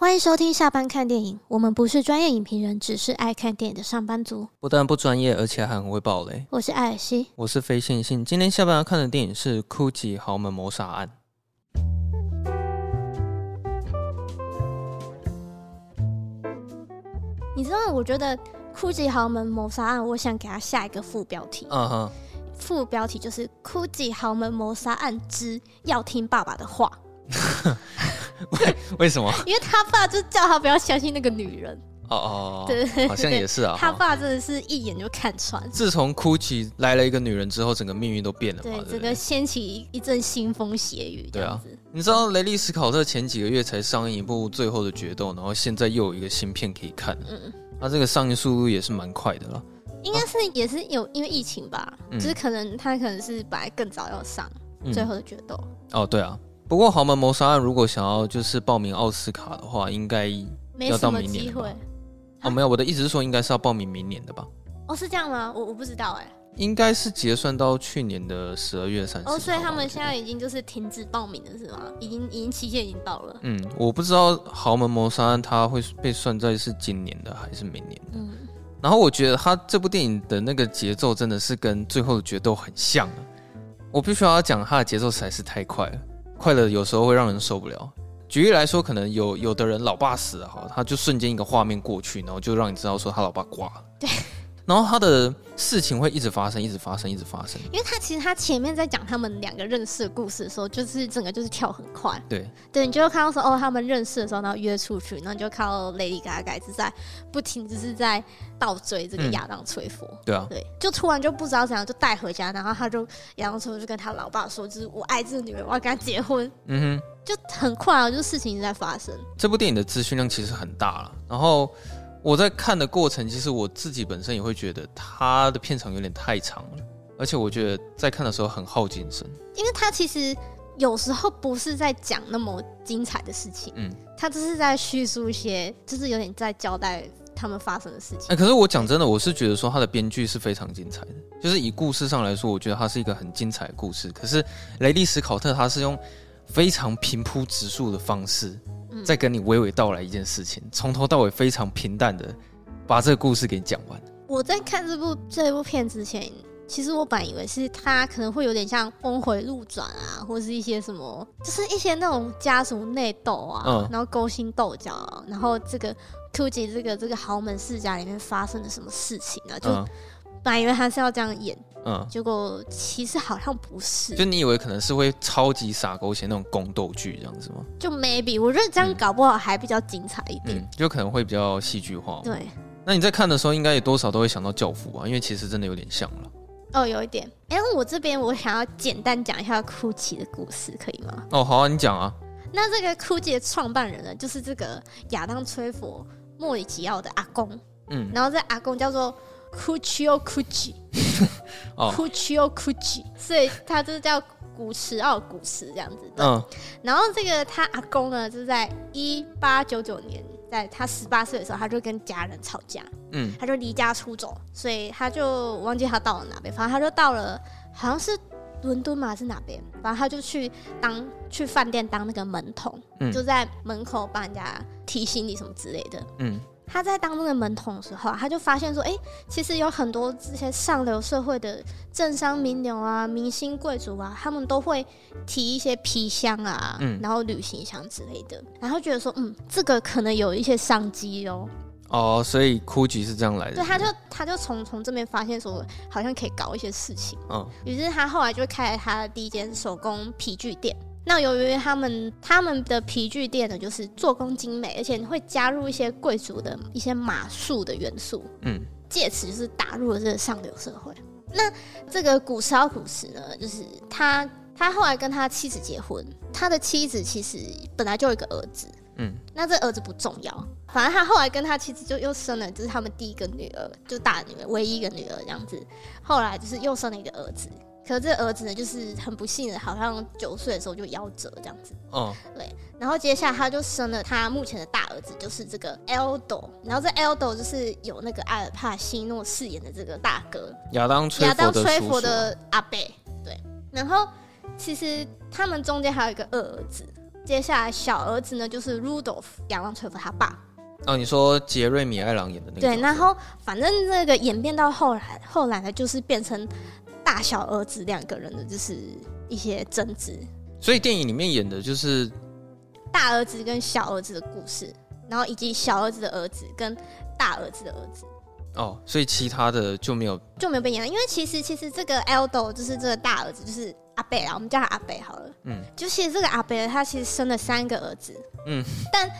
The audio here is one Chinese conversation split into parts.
欢迎收听下班看电影。我们不是专业影评人，只是爱看电影的上班族。不但不专业，而且还很会爆雷。我是艾尔西，我是非线性。今天下班要看的电影是《Gucci 豪门谋杀案》。你知道，我觉得《Gucci 豪门谋杀案》，我想给他下一个副标题。嗯哼，副标题就是《Gucci 豪门谋杀案之要听爸爸的话》。为为什么？因为他爸就叫他不要相信那个女人。哦哦，对，好像也是啊。他爸真的是一眼就看穿。自从 Gucci 来了一个女人之后，整个命运都变了嘛。对，整个掀起一阵腥风血雨。对啊，你知道雷利斯考特前几个月才上映一部《最后的决斗》，然后现在又有一个新片可以看。嗯，他这个上映速度也是蛮快的了。应该是也是有因为疫情吧，就是可能他可能是本来更早要上《最后的决斗》。哦，对啊。不过豪门谋杀案如果想要就是报名奥斯卡的话，应该要到明年吧？哦，没有，我的意思是说应该是要报名明年的吧？哦，是这样吗？我我不知道哎。应该是结算到去年的十二月三十。哦，所以他们现在已经就是停止报名了，是吗？已经已经期限已经到了。嗯，我不知道豪门谋杀案它会被算在是今年的还是明年的。嗯。然后我觉得他这部电影的那个节奏真的是跟最后的决斗很像。我必须要讲，他的节奏实在是太快了。快乐有时候会让人受不了。举例来说，可能有有的人老爸死了哈，他就瞬间一个画面过去，然后就让你知道说他老爸挂了。对。然后他的事情会一直发生，一直发生，一直发生。因为他其实他前面在讲他们两个认识的故事的时候，就是整个就是跳很快。对对，你就会看到说哦，他们认识的时候，然后约出去，然后你就看到 Lady Gaga 一直在不停，就是在倒追这个亚当·崔佛。嗯、对啊，对，就突然就不知道怎样就带回家，然后他就亚当·崔佛就跟他老爸说，就是我爱这个女人，我要跟她结婚。嗯哼，就很快啊，就事情一直在发生。这部电影的资讯量其实很大了，然后。我在看的过程，其实我自己本身也会觉得他的片长有点太长了，而且我觉得在看的时候很耗精神，因为他其实有时候不是在讲那么精彩的事情，嗯，他只是在叙述一些，就是有点在交代他们发生的事情。哎，可是我讲真的，我是觉得说他的编剧是非常精彩的，就是以故事上来说，我觉得他是一个很精彩的故事。可是雷利史考特他是用非常平铺直述的方式。再跟你娓娓道来一件事情，从头到尾非常平淡的把这个故事给你讲完。我在看这部这部片之前，其实我本以为是他可能会有点像峰回路转啊，或是一些什么，就是一些那种家族内斗啊，嗯、然后勾心斗角啊，然后这个 Gucci 这个这个豪门世家里面发生了什么事情啊，就本来以为他是要这样演。嗯，结果其实好像不是，就你以为可能是会超级傻狗血那种宫斗剧这样子吗？就 maybe，我觉得这样搞不好还比较精彩一点，就可能会比较戏剧化。对，那你在看的时候，应该也多少都会想到教父啊，因为其实真的有点像了。哦，有一点。哎、欸，我这边我想要简单讲一下 Gucci 的故事，可以吗？哦，好啊，你讲啊。那这个 Gucci 的创办人呢，就是这个亚当·崔佛莫里吉奥的阿公。嗯，然后这阿公叫做。Guccio Gucci，Guccio Gucci，所以他就是叫古驰奥古驰这样子的。嗯，然后这个他阿公呢，就是在一八九九年，在他十八岁的时候，他就跟家人吵架，嗯，他就离家出走，所以他就忘记他到了哪边，反正他就到了好像是伦敦嘛，还是哪边，反正他就去当去饭店当那个门童，嗯，就在门口帮人家提行李什么之类的，嗯。他在当那个门童的时候，啊他就发现说，哎、欸，其实有很多这些上流社会的政商名流啊、明星贵族啊，他们都会提一些皮箱啊，嗯，然后旅行箱之类的，然后觉得说，嗯，这个可能有一些商机哦。哦，所以 Gucci 是这样来的。对，他就他就从从这边发现说，好像可以搞一些事情。嗯，于是他后来就开了他的第一间手工皮具店。那由于他们他们的皮具店呢，就是做工精美，而且会加入一些贵族的一些马术的元素，嗯，借此就是打入了这个上流社会。那这个古驰奥古时呢，就是他他后来跟他妻子结婚，他的妻子其实本来就有一个儿子，嗯，那这儿子不重要，反正他后来跟他妻子就又生了，就是他们第一个女儿，就大女儿，唯一一个女儿这样子。后来就是又生了一个儿子。可是这儿子呢，就是很不幸的，好像九岁的时候就夭折这样子。哦，对。然后接下来他就生了他目前的大儿子，就是这个 Aldo。然后这 Aldo 就是有那个阿尔帕西诺饰演的这个大哥亚当亚当崔佛的阿贝。对。然后其实他们中间还有一个二儿子，接下来小儿子呢，就是 Rudolph 亚当·崔佛他爸。哦，你说杰瑞米·艾朗演的那个？对，然后反正那个演变到后来，后来呢，就是变成大小儿子两个人的，就是一些争执。所以电影里面演的就是大儿子跟小儿子的故事，然后以及小儿子的儿子跟大儿子的儿子。哦，所以其他的就没有就没有被演了，因为其实其实这个 Eldo 就是这个大儿子，就是阿贝啊，我们叫他阿贝好了。嗯，就其实这个阿贝他其实生了三个儿子。嗯，但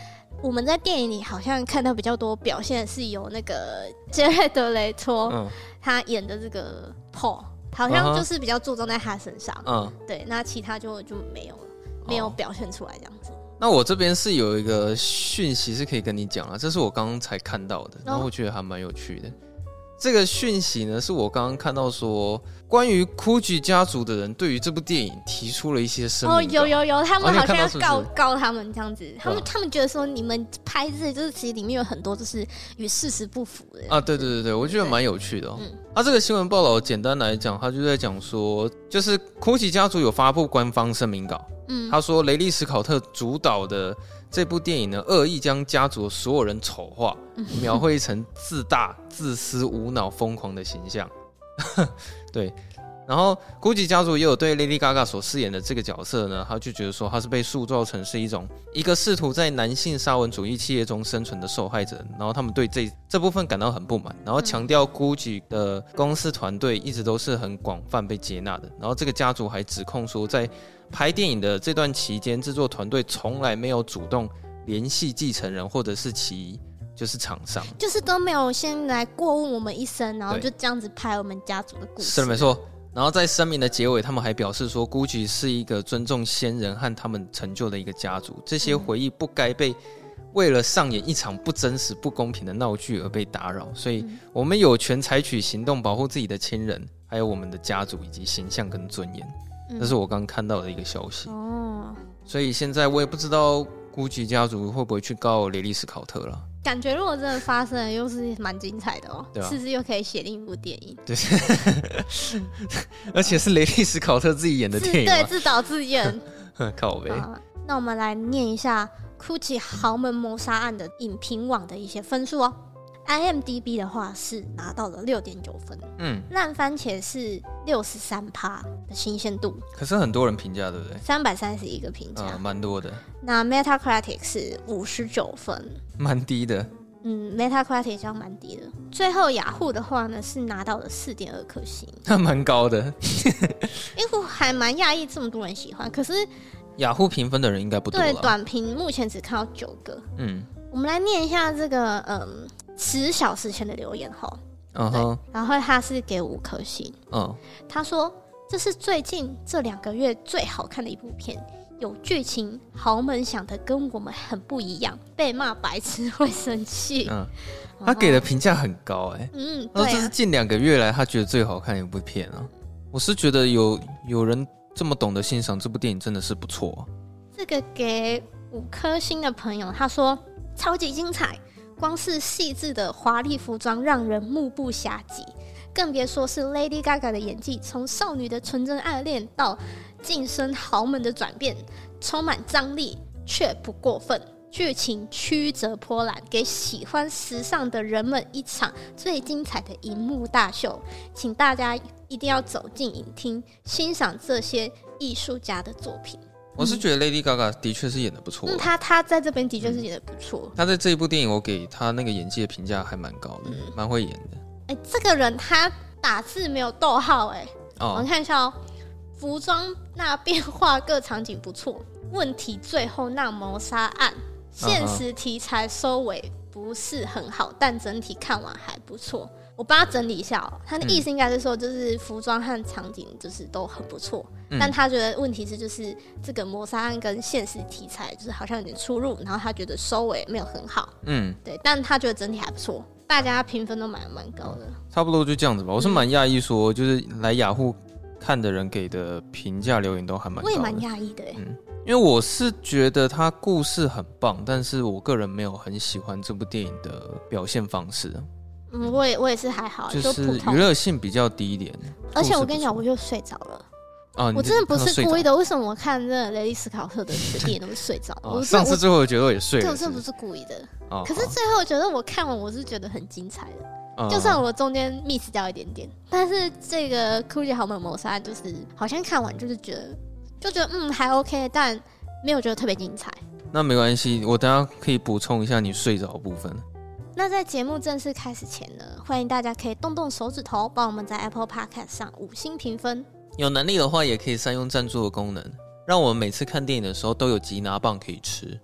我们在电影里好像看到比较多表现是由那个杰瑞德雷托，嗯，他演的这个 Paul，好像就是比较注重在他身上。嗯，对，那其他就就没有了，没有表现出来这样子。那我这边是有一个讯息是可以跟你讲了，这是我刚刚才看到的，然后我觉得还蛮有趣的。哦、这个讯息呢，是我刚刚看到说，关于 Gucci 家族的人对于这部电影提出了一些声明。哦，有有有，他们好像要告告他们这样子，他们、哦、他们觉得说你们拍这就是其实里面有很多就是与事实不符的。啊，对对对对，我觉得蛮有趣的、哦。嗯，他、啊、这个新闻报道简单来讲，他就在讲说，就是 Gucci 家族有发布官方声明稿。嗯，他说雷利·斯考特主导的这部电影呢，恶意将家族所有人丑化，描绘成自大、自私、无脑、疯狂的形象。对，然后 Gucci 家族也有对 Lady Gaga 所饰演的这个角色呢，他就觉得说他是被塑造成是一种一个试图在男性沙文主义企业中生存的受害者，然后他们对这这部分感到很不满，然后强调 Gucci 的公司团队一直都是很广泛被接纳的，然后这个家族还指控说在拍电影的这段期间，制作团队从来没有主动联系继承人或者是其就是厂商，就是都没有先来过问我们一声，然后就这样子拍我们家族的故事。是的，没错。然后在声明的结尾，他们还表示说，Gucci 是一个尊重先人和他们成就的一个家族，这些回忆不该被为了上演一场不真实、不公平的闹剧而被打扰，所以我们有权采取行动保护自己的亲人，还有我们的家族以及形象跟尊严。这是我刚看到的一个消息。哦，所以现在我也不知道 Gucci 家族会不会去告雷利·斯考特了。感觉如果真的发生了，又是蛮精彩的哦？是不是又可以写另一部电影？对，而且是雷利·史考特自己演的电影，对，自导自演，靠呗。那我们来念一下 Gucci 豪门谋杀案的影评网的一些分数哦。IMDB 的话是拿到了六点九分，嗯，烂番茄是六十三趴的新鲜度，可是很多人评价，对不对？三百三十一个评价，蛮、嗯、多的。那 Metacritic 是五十九分，蛮低的。嗯，Metacritic 这样蛮低的。最后雅虎的话呢是拿到了四点二颗星，那 蛮高的。因为还蛮讶异这么多人喜欢，可是雅虎评分的人应该不多。对，短评目前只看到九个。嗯，我们来念一下这个，嗯。十小时前的留言哈，嗯哼，然后他是给五颗星，嗯，他说这是最近这两个月最好看的一部片，有剧情，豪门想的跟我们很不一样，被骂白痴会生气，嗯，他给的评价很高，哎，嗯，那这是近两个月来他觉得最好看的一部片啊，我是觉得有有人这么懂得欣赏这部电影真的是不错。这个给五颗星的朋友他说超级精彩。光是细致的华丽服装让人目不暇接，更别说是 Lady Gaga 的演技，从少女的纯真爱恋到晋升豪门的转变，充满张力却不过分，剧情曲折波澜，给喜欢时尚的人们一场最精彩的荧幕大秀，请大家一定要走进影厅欣赏这些艺术家的作品。我是觉得 Lady Gaga 的确是演的不错，她她在这边的确是演的不错。他在这一部电影，我给她那个演技的评价还蛮高的，蛮、嗯、会演的。哎、欸，这个人他打字没有逗号，哎，我们看一下哦。服装那变化各场景不错，问题最后那谋杀案现实题材收尾不是很好，但整体看完还不错。我帮他整理一下哦，他的意思应该是说，就是服装和场景就是都很不错，嗯，但他觉得问题是就是这个谋杀案跟现实题材就是好像有点出入，然后他觉得收尾没有很好，嗯，对，但他觉得整体还不错，大家评分都蛮蛮高的，差不多就这样子吧。我是蛮讶异，说就是来雅虎看的人给的评价留言都还蛮我也蛮讶异的，嗯，因为我是觉得他故事很棒，但是我个人没有很喜欢这部电影的表现方式。嗯，我也我也是还好，就是娱乐性比较低一点。而且我跟你讲，我就睡着了。啊，我真的不是故意的。为什么我看那雷利斯考特的电影都会睡着？我、上次最后我觉得我也睡了，我真的不是故意的。哦、可是最后我觉得我看完我是觉得很精彩的，哦、就算我中间 miss 掉一点点，但是这个《Gucci 豪门谋杀案》就是好像看完就是觉得就觉得嗯还 OK，但没有觉得特别精彩。那没关系，我等下可以补充一下你睡着的部分。那在节目正式开始前呢，欢迎大家可以动动手指头，帮我们在 Apple Podcast 上五星评分。有能力的话，也可以善用赞助的功能，让我们每次看电影的时候都有吉拿棒可以吃。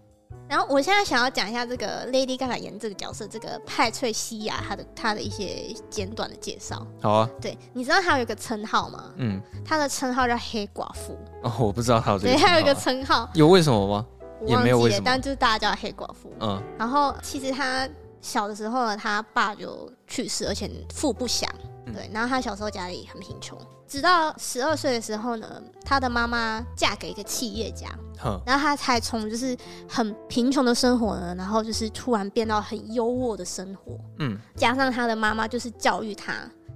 然后，我现在想要讲一下这个 Lady Gaga 演这个角色，这个派翠西亚，她的她的一些简短的介绍。好啊，对，你知道她有一个称号吗？嗯，她的称号叫黑寡妇。哦，我不知道她有这个。对，她有一个称号。有为什么吗？我忘记了，也没有为什么，但就是大家叫黑寡妇。嗯，然后其实她小的时候呢，他爸就去世，而且父不详。嗯、对，然后他小时候家里很贫穷。直到十二岁的时候呢，他的妈妈嫁给一个企业家，然后他才从就是很贫穷的生活呢，然后就是突然变到很优渥的生活。嗯，加上他的妈妈就是教育他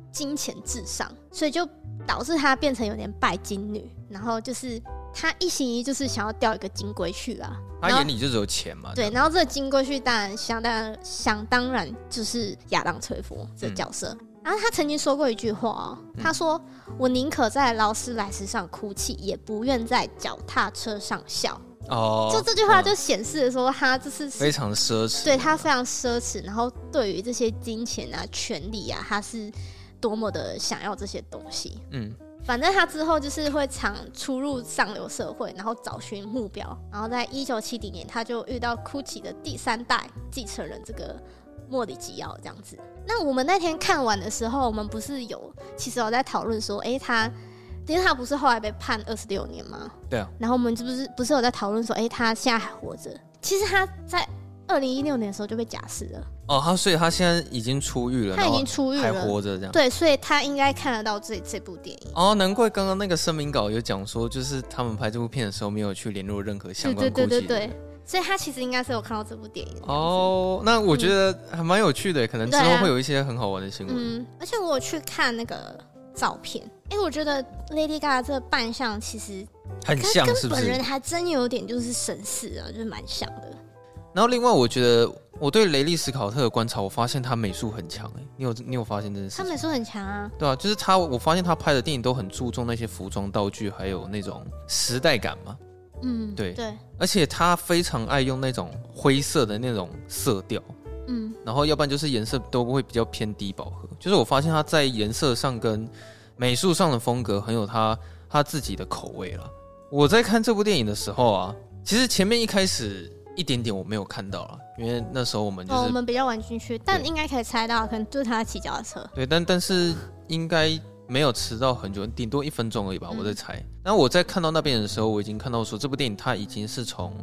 金钱至上，所以就导致他变成有点拜金女。然后就是他一心一意就是想要钓一个金龟婿啊。他眼里就只有钱嘛。对，然后这个金龟婿当然想当然想当然就是亚当·崔佛这个角色。嗯然后他曾经说过一句话哦，他说：“我宁可在劳斯莱斯上哭泣，也不愿在脚踏车上笑。”哦，就这句话就显示了说他这是非常奢侈，对他非常奢侈。然后对于这些金钱啊、权利啊，他是多么的想要这些东西。嗯，反正他之后就是会常出入上流社会，然后找寻目标。然后在一九七零年，他就遇到 GUCCI 的第三代继承人这个。莫里吉奥这样子，那我们那天看完的时候，我们不是有其实有在讨论说，哎、欸，他因为他不是后来被判二十六年吗？对啊。然后我们是不是不是有在讨论说，哎、欸，他现在还活着？其实他在二零一六年的时候就被假释了。哦，他所以他现在已经出狱了，他已经出狱了，还活着这样。对，所以他应该看得到这这部电影。哦，难怪刚刚那个声明稿有讲说，就是他们拍这部片的时候没有去联络任何相关。对对对对对。所以他其实应该是有看到这部电影哦。那我觉得还蛮有趣的，嗯、可能之后会有一些很好玩的新闻。嗯，而且我有去看那个照片，哎、欸，我觉得 Lady Gaga 这个扮相其实很像，是不是？本人还真有点就是神似啊，就是蛮像的。然后另外，我觉得我对雷利斯考特的观察，我发现他美术很强。哎，你有你有发现这件事？他美术很强啊。对啊，就是他，我发现他拍的电影都很注重那些服装道具，还有那种时代感嘛。嗯，对对，而且他非常爱用那种灰色的那种色调，嗯，然后要不然就是颜色都会比较偏低饱和。就是我发现他在颜色上跟美术上的风格很有他他自己的口味了。我在看这部电影的时候啊，其实前面一开始一点点我没有看到了，因为那时候我们就是、哦、我们比较晚进去，但应该可以猜到，可能就是他骑脚踏车。对，但但是应该。没有迟到很久，顶多一分钟而已吧，我在猜。那我在看到那边的时候，我已经看到说这部电影它已经是从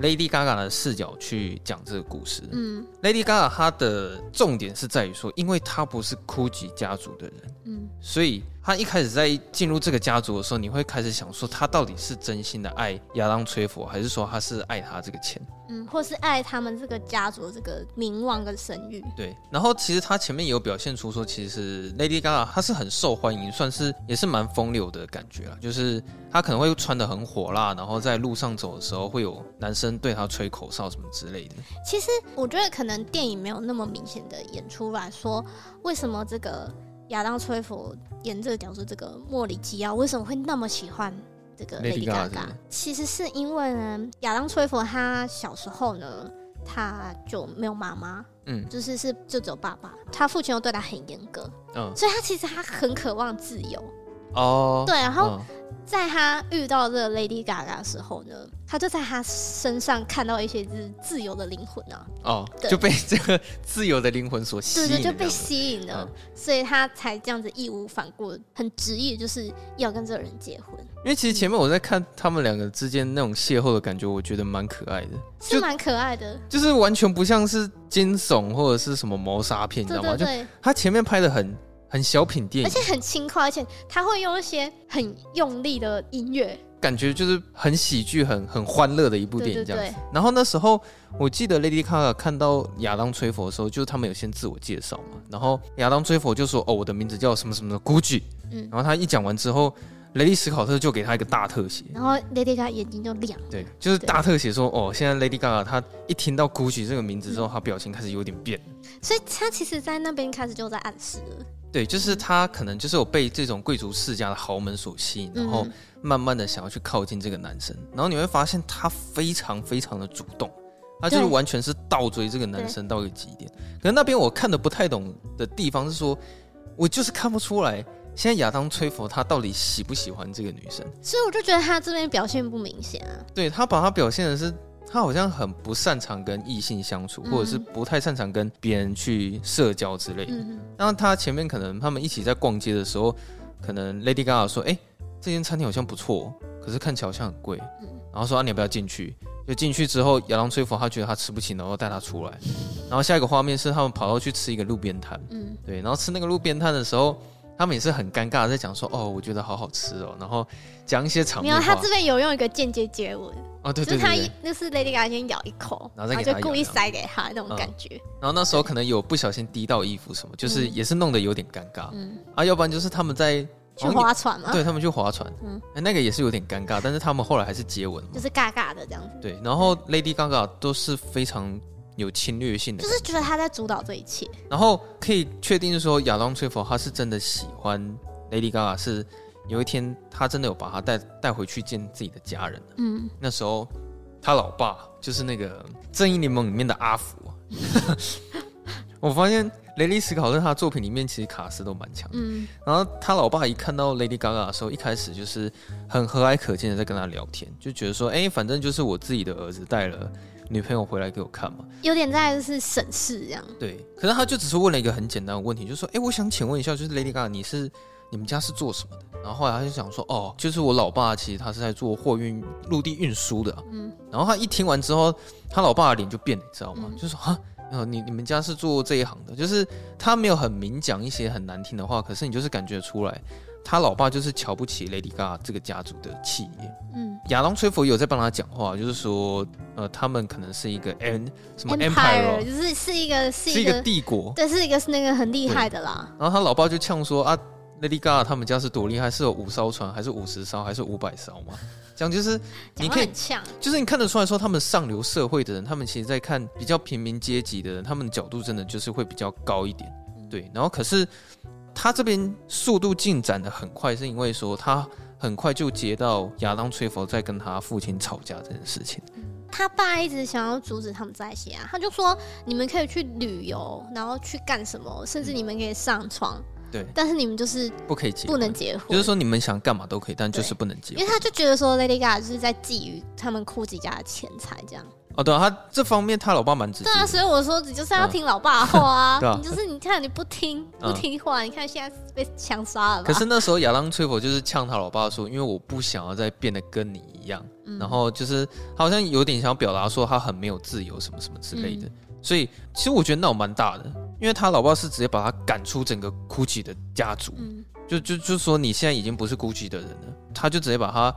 Lady Gaga 的视角去讲这个故事。嗯，Lady Gaga 她的重点是在于说，因为她不是 Gucci 家族的人，嗯，所以。他一开始在进入这个家族的时候，你会开始想说，他到底是真心的爱亚当·崔佛，还是说他是爱他这个钱？嗯，或是爱他们这个家族的这个名望跟声誉？对。然后其实他前面也有表现出说，其实 Lady Gaga 她是很受欢迎，算是也是蛮风流的感觉啦。就是她可能会穿的很火辣，然后在路上走的时候会有男生对她吹口哨什么之类的。其实我觉得可能电影没有那么明显的演出来说，为什么这个。亚当·崔佛演这个角色，这个莫里基奥为什么会那么喜欢这个 Lady Gaga？其实是因为呢，亚当·崔佛他小时候呢，他就没有妈妈，嗯，就是是就只有爸爸，他父亲又对他很严格，嗯，所以他其实他很渴望自由，哦，对，然后。嗯在他遇到这个 Lady Gaga 的时候呢，他就在他身上看到一些就是自由的灵魂啊，哦，对就被这个自由的灵魂所吸引，对，对对，就被吸引了，嗯、所以他才这样子义无反顾、很执意，就是要跟这个人结婚。因为其实前面我在看他们两个之间那种邂逅的感觉，我觉得蛮可爱的，是蛮可爱的，就是完全不像是惊悚或者是什么谋杀片，你知道吗？对对对，就他前面拍的很。很小品电影，而且很轻快，而且他会用一些很用力的音乐，感觉就是很喜剧、很很欢乐的一部电影这样子。对对对，然后那时候我记得 Lady Gaga 看到亚当·崔佛的时候，就是他们有先自我介绍嘛，然后亚当·崔佛就说：“哦，我的名字叫什么什么的 Gucci。”嗯，然后他一讲完之后，雷利史考特就给他一个大特写，然后 Lady Gaga 眼睛就亮。对，就是大特写说，哦，现在 Lady Gaga 她一听到 Gucci 这个名字之后，她、嗯、表情开始有点变。所以她其实，在那边开始就在暗示了。对，就是他可能就是有被这种贵族世家的豪门所吸引，然后慢慢的想要去靠近这个男生，然后你会发现他非常非常的主动，他就是完全是倒追这个男生到一个极点。可是那边我看的不太懂的地方是说，我就是看不出来。现在亚当·崔佛他到底喜不喜欢这个女生？所以我就觉得他这边表现不明显啊。对，他把他表现的是，他好像很不擅长跟异性相处，嗯、或者是不太擅长跟别人去社交之类的。嗯、然后他前面可能他们一起在逛街的时候，可能 Lady Gaga 说：“哎、欸，这间餐厅好像不错，可是看起来好像很贵。嗯”然后说：“啊，你要不要进去？”就进去之后，亚当·崔佛他觉得他吃不起，然后带他出来。然后下一个画面是他们跑到去吃一个路边摊。嗯，对，然后吃那个路边摊的时候。他们也是很尴尬的在讲说，哦，我觉得好好吃哦，然后讲一些场面话。没有，他这边有用一个间接接吻。哦，对对对，对，就是他就是 Lady Gaga 先咬一口，然后他就故意塞给他那种感觉、嗯。然后那时候可能有不小心滴到衣服什么，就是也是弄得有点尴尬。嗯，啊，要不然就是他们在去划船嘛，对他们去划船，嗯，那个也是有点尴尬，但是他们后来还是接吻，就是尬尬的这样子。对，然后 Lady Gaga 都是非常。有侵略性的，就是觉得他在主导这一切。然后可以确定说，亚当·崔佛他是真的喜欢 Lady Gaga，是有一天他真的有把他带带回去见自己的家人。嗯，那时候他老爸就是那个《正义联盟》里面的阿福。我发现雷利·史考在他的作品里面其实卡斯都蛮强。嗯，然后他老爸一看到 Lady Gaga 的时候，一开始就是很和蔼可亲的在跟他聊天，就觉得说，哎，反正就是我自己的儿子带了。女朋友回来给我看嘛，有点在就是审视这样。对，可是他就只是问了一个很简单的问题，就是说，哎、欸，我想请问一下，就是 Lady Gaga，你是你们家是做什么的？然后后来他就想说，哦，就是我老爸其实他是在做货运陆地运输的。嗯，然后他一听完之后，他老爸的脸就变了，你知道吗？嗯、就是说啊，你你们家是做这一行的，就是他没有很明讲一些很难听的话，可是你就是感觉出来。他老爸就是瞧不起 Lady Gaga 这个家族的企业。嗯，亚当·崔佛有在帮他讲话，就是说，呃，他们可能是一个 N 什么 Empire，就是是一个是一个，是一个帝国，对，是一个是那个很厉害的啦。然后他老爸就呛说啊，Lady Gaga 他们家是多厉害，是有五艘船，还是五十艘，还是五百艘嘛？这样就是你可以，就是你看得出来说，他们上流社会的人，他们其实在看比较平民阶级的人，他们的角度真的就是会比较高一点。对，然后可是。他这边速度进展的很快，是因为说他很快就接到亚当·崔佛在跟他父亲吵架这件事情。他爸一直想要阻止他们在一起啊，他就说你们可以去旅游，然后去干什么，甚至你们可以上床。对，但是你们就是不可以结，不能结婚。就是说你们想干嘛都可以，但就是不能结婚。因为他就觉得说 Lady Gaga 就是在觊觎他们库吉家的钱财这样。哦，对啊，他这方面他老爸蛮直接。对啊，所以我说你就是要听老爸的话啊。对啊，你就是你看你不听不听话，你看现在被枪杀了。可是那时候亚当·崔佛就是呛他老爸说，因为我不想要再变得跟你一样，然后就是他好像有点想表达说他很没有自由什么什么之类的。所以其实我觉得闹蛮大的，因为他老爸是直接把他赶出整个 GUCCI 的家族，就就就说你现在已经不是 GUCCI 的人了，他就直接把他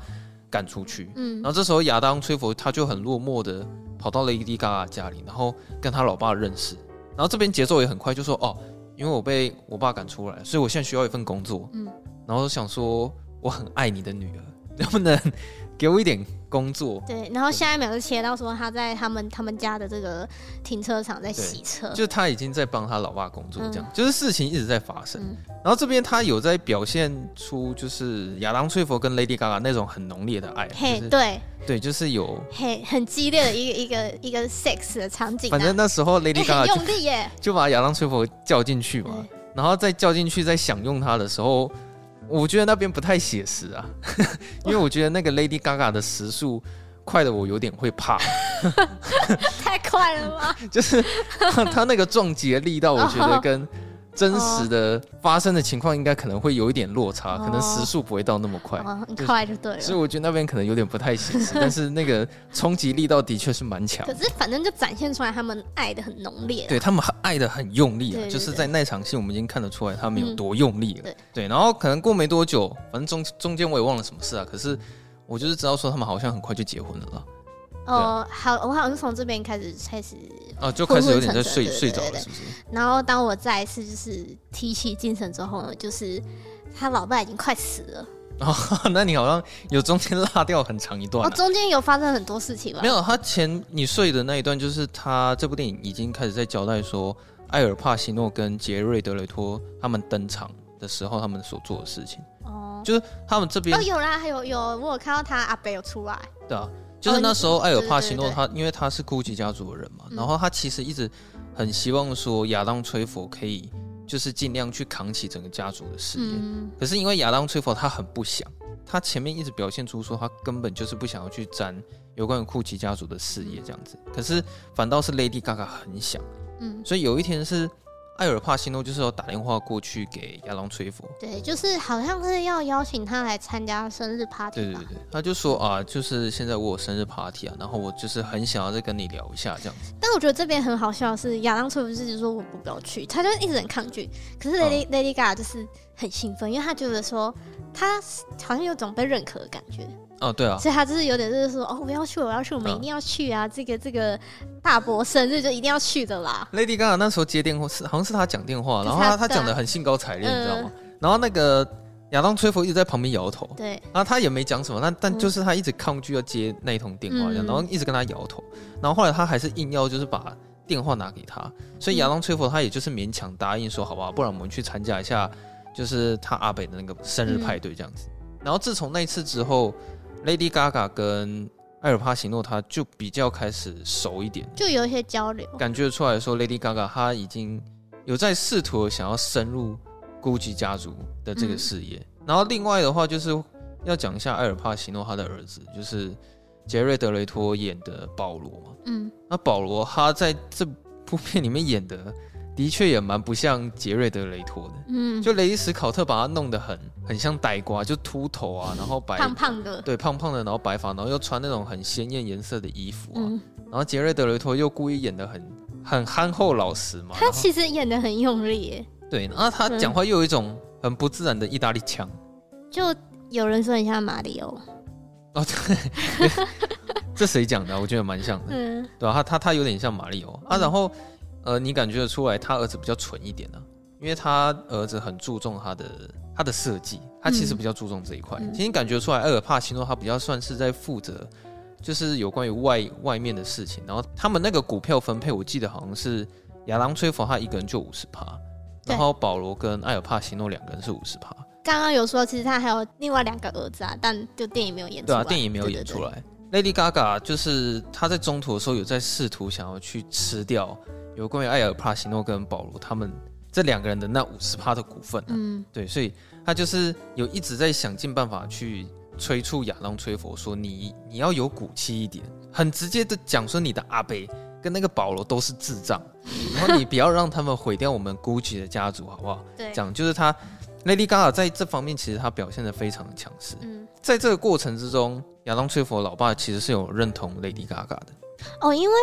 赶出去。嗯，然后这时候亚当·崔佛他就很落寞的。跑到 Lady Gaga 家里，然后跟他老爸认识，然后这边节奏也很快，就说哦，因为我被我爸赶出来，所以我现在需要一份工作，嗯，然后想说我很爱你的女儿，能不能？给我一点工作。对，然后下一秒就切到说他在他们他们家的这个停车场在洗车，就他已经在帮他老爸工作，这样、嗯、就是事情一直在发生。嗯、然后这边他有在表现出就是亚当·崔佛跟 Lady Gaga 那种很浓烈的爱，嘿，就是、对对，就是有嘿很激烈的一个一个一个 sex 的场景、啊。反正那时候 Lady Gaga 用力耶，就把亚当·崔佛叫进去嘛，对然后再叫进去再享用他的时候。我觉得那边不太写实啊，因为我觉得那个 Lady Gaga 的时速快的我有点会怕，太快了吗？就是他那个撞击的力道，我觉得跟。真实的发生的情况应该可能会有一点落差，可能时速不会到那么快，很快就对了。所以我觉得那边可能有点不太现实，但是那个冲击力道的确是蛮强。可是反正就展现出来他们爱的很浓烈，对他们爱的很用力啊，就是在那场戏我们已经看得出来他们有多用力了。对，然后可能过没多久，反正中中间我也忘了什么事啊，可是我就是知道说他们好像很快就结婚了啦。哦，好，我好像是从这边开始开始哦，就开始有点在睡睡着了，是不是？然后当我再一次就是提起精神之后呢，就是他老爸已经快死了，哦，那你好像有中间落掉很长一段。哦，中间有发生很多事情吧？没有，他前你睡的那一段，就是他这部电影已经开始在交代说，艾尔帕西诺跟杰瑞德雷托他们登场的时候，他们所做的事情。哦，就是他们这边哦，有啦，还有有，我有看到他阿北有出来。对啊，就是那时候艾尔帕西诺他，因为他是古吉家族的人嘛，然后他其实一直很希望说亚当崔佛可以。就是尽量去扛起整个家族的事业，嗯、可是因为亚当崔佛他很不想，他前面一直表现出说他根本就是不想要去沾有关于库奇家族的事业这样子，可是反倒是 Lady Gaga 很想，嗯，所以有一天是。艾尔帕西诺就是要打电话过去给亚当崔佛，对，就是好像是要邀请他来参加生日 party。对对对，他就说啊，就是现在我有生日 party 啊，然后我就是很想要再跟你聊一下这样子。但我觉得这边很好笑的是，亚当崔佛就是说我不要去，他就一直很抗拒。可是 Lady、嗯、Lady Gaga 就是很兴奋，因为他觉得说他好像有种被认可的感觉。哦，对啊，所以他就是有点就是说，哦，我要去，我要去，我们一定要去啊！嗯、这个这个大伯生日就一定要去的啦。Lady Gaga 那时候接电话是好像是他讲电话，然后他他讲的很兴高采烈，嗯、你知道吗？然后那个亚当崔佛一直在旁边摇头，对，然后他也没讲什么，但但就是他一直抗拒要接那一通电话，嗯、然后一直跟他摇头，然后后来他还是硬要就是把电话拿给他，所以亚当崔佛他也就是勉强答应说，好吧，不然我们去参加一下，就是他阿北的那个生日派对这样子。嗯、然后自从那一次之后。Lady Gaga 跟艾尔帕西诺他就比较开始熟一点，就有一些交流，感觉出来说 Lady Gaga 他已经有在试图想要深入 Gucci 家族的这个事业。嗯、然后另外的话就是要讲一下艾尔帕西诺他的儿子，就是杰瑞德雷托演的保罗嘛。嗯，那保罗他在这部片里面演的。的确也蛮不像杰瑞德雷托的，嗯，就雷伊史考特把他弄得很很像呆瓜，就秃头啊，然后白胖胖的，对，胖胖的，然后白发，然后又穿那种很鲜艳颜色的衣服啊，嗯、然后杰瑞德雷托又故意演的很很憨厚老实嘛，他其实演的很用力耶，对，然后他讲话又有一种很不自然的意大利腔，就有人说很像马里奥，哦，对，这谁讲的？我觉得蛮像的，嗯，对啊，他他他有点像马里奥啊，然后。呃，你感觉得出来，他儿子比较蠢一点呢、啊，因为他儿子很注重他的他的设计，他其实比较注重这一块。嗯、其实你感觉出来，艾尔帕西诺他比较算是在负责，就是有关于外外面的事情。然后他们那个股票分配，我记得好像是亚当崔佛他一个人就五十趴，然后保罗跟艾尔帕西诺两个人是五十趴。刚刚有说，其实他还有另外两个儿子啊，但就电影没有演出来。对啊，电影没有演出来。对对对 Lady Gaga 就是他在中途的时候有在试图想要去吃掉。有关于艾尔帕西诺跟保罗他们这两个人的那五十趴的股份，嗯，对，所以他就是有一直在想尽办法去催促亚当崔佛说，你你要有骨气一点，很直接的讲说你的阿贝跟那个保罗都是智障，然后你不要让他们毁掉我们 Gucci 的家族，好不好？对，讲就是他 Lady Gaga 在这方面其实他表现的非常的强势，嗯，在这个过程之中，亚当崔佛老爸其实是有认同 Lady Gaga 的，哦，因为。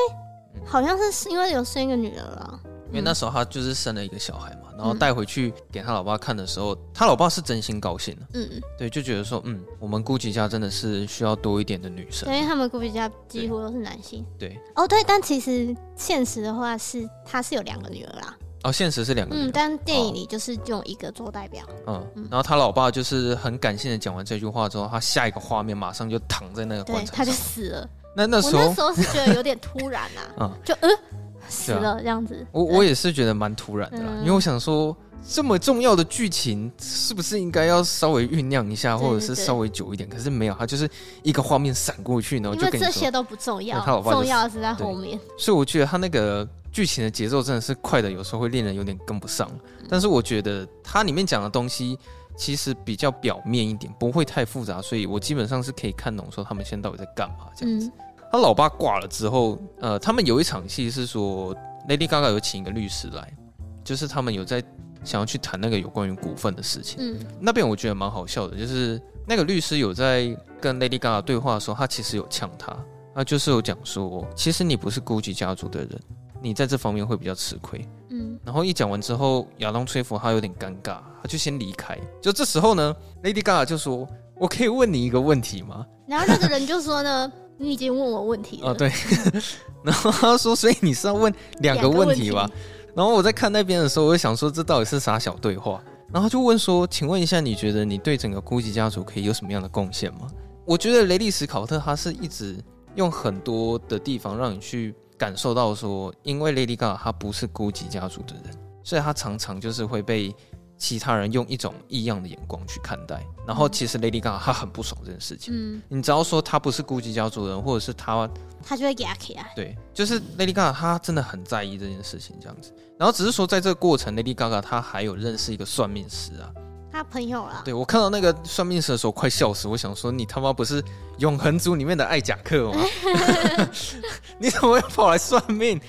好像是因为有生一个女儿了，因为那时候他就是生了一个小孩嘛，然后带回去给他老爸看的时候，他老爸是真心高兴的，嗯，对，就觉得说，嗯，我们姑吉家真的是需要多一点的女生，因为他们姑吉家几乎都是男性，对，哦对，但其实现实的话是他是有两个女儿啦，哦，现实是两个嗯，但电影里就是用一个做代表，嗯，然后他老爸就是很感性的讲完这句话之后，他下一个画面马上就躺在那个棺材上，他就死了，那那时候那时候是觉得有点突然啊，嗯，就嗯。死了这样子，我我也是觉得蛮突然的啦，嗯、因为我想说，这么重要的剧情是不是应该要稍微酝酿一下，或者是稍微久一点？可是没有，它就是一个画面闪过去，然后就跟你说，因为这些都不重要，他老爸重要的是在后面。所以我觉得他那个剧情的节奏真的是快的，有时候会令人有点跟不上。但是我觉得它里面讲的东西其实比较表面一点，不会太复杂，所以我基本上是可以看懂说他们现在到底在干嘛这样子。嗯他老爸挂了之后，呃，他们有一场戏是说，Lady Gaga 有请一个律师来，就是他们有在想要去谈那个有关于股份的事情。嗯，那边我觉得蛮好笑的，就是那个律师有在跟 Lady Gaga 对话的时候，他其实有呛他，他就是有讲说，其实你不是 Gucci 家族的人，你在这方面会比较吃亏。嗯，然后一讲完之后，亚当崔佛他有点尴尬，他就先离开。就这时候呢，Lady Gaga 就说：“我可以问你一个问题吗？”然后那个人就说呢。你已经问我问题了哦，对，然后他说，所以你是要问两个问题吧？然后我在看那边的时候，我就想说，这到底是啥小对话？然后就问说：“请问一下，你觉得你对整个 GUCCI 家族可以有什么样的贡献吗？”我觉得雷利史考特他是一直用很多的地方让你去感受到说，因为 Lady Gaga 他不是 GUCCI 家族的人，所以他常常就是会被。其他人用一种异样的眼光去看待，然后其实 Lady Gaga 她很不爽这件事情。嗯，你只要说她不是 GUCCI 家族人，或者是她，她就会给她起来。对，就是 Lady Gaga 她真的很在意这件事情，这样子。然后只是说在这个过程，Lady Gaga 她还有认识一个算命师啊。他朋友啦，对，我看到那个算命师的时候快笑死，我想说，你他妈不是永恒族里面的艾贾克吗？你怎么会跑来算命？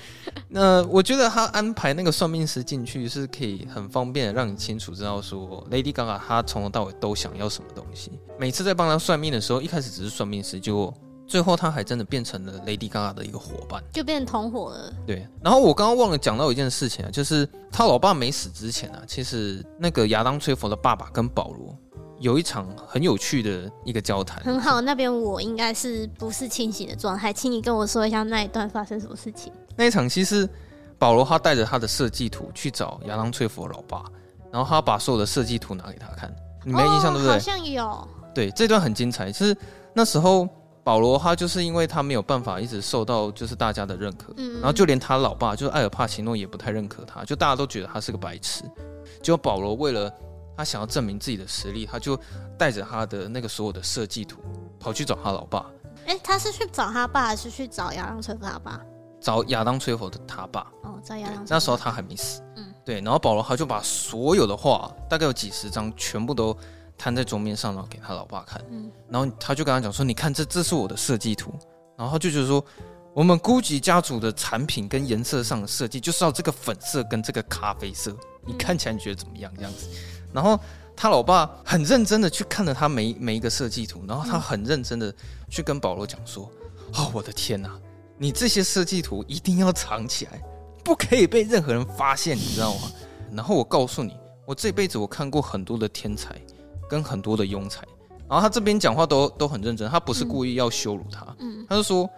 那我觉得他安排那个算命师进去是可以很方便的让你清楚知道说，Lady Gaga 她从头到尾都想要什么东西。每次在帮他算命的时候，一开始只是算命师就。最后，他还真的变成了 Lady Gaga 的一个伙伴，就变成同伙了。对，然后我刚刚忘了讲到一件事情啊，就是他老爸没死之前啊，其实那个亚当·崔佛的爸爸跟保罗有一场很有趣的一个交谈。很好，那边我应该是不是清醒的状态，请你跟我说一下那一段发生什么事情。那一场其实保罗他带着他的设计图去找亚当·崔佛的老爸，然后他把所有的设计图拿给他看，你没印象对不对？好像有。对，这段很精彩。其实那时候。保罗他就是因为他没有办法一直受到就是大家的认可，嗯，然后就连他老爸就是艾尔帕奇诺也不太认可他，就大家都觉得他是个白痴。结果保罗为了他想要证明自己的实力，他就带着他的那个所有的设计图跑去找他老爸。哎，他是去找他爸，还是去找亚当崔佛他爸？找亚当崔佛的他爸。哦，找亚当。那时候他还没死。嗯，对。然后保罗他就把所有的画，大概有几十张，全部都。摊在桌面上，然后给他老爸看，嗯，然后他就跟他讲说：“你看，这这是我的设计图。”然后他就觉得说：“我们 GUCCI 家族的产品跟颜色上的设计，就是要这个粉色跟这个咖啡色，你看起来你觉得怎么样？这样子。”然后他老爸很认真的去看了他每每一个设计图，然后他很认真的去跟保罗讲说：“哦，我的天哪，你这些设计图一定要藏起来，不可以被任何人发现，你知道吗？”然后我告诉你，我这辈子我看过很多的天才。跟很多的庸才，然后他这边讲话都都很认真，他不是故意要羞辱他，嗯，他就说，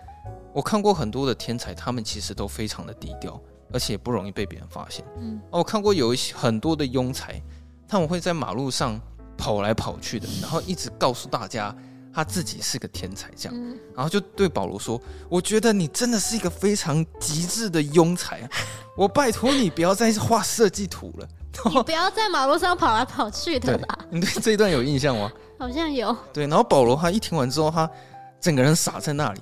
我看过很多的天才，他们其实都非常的低调，而且不容易被别人发现，嗯，我看过有一些很多的庸才，他们会在马路上跑来跑去的，然后一直告诉大家他自己是个天才，这样，然后就对保罗说，我觉得你真的是一个非常极致的庸才啊，我拜托你不要再画设计图了。你不要在马路上跑来跑去的吧？你对这一段有印象吗？好像有。对，然后保罗他一听完之后，他整个人傻在那里，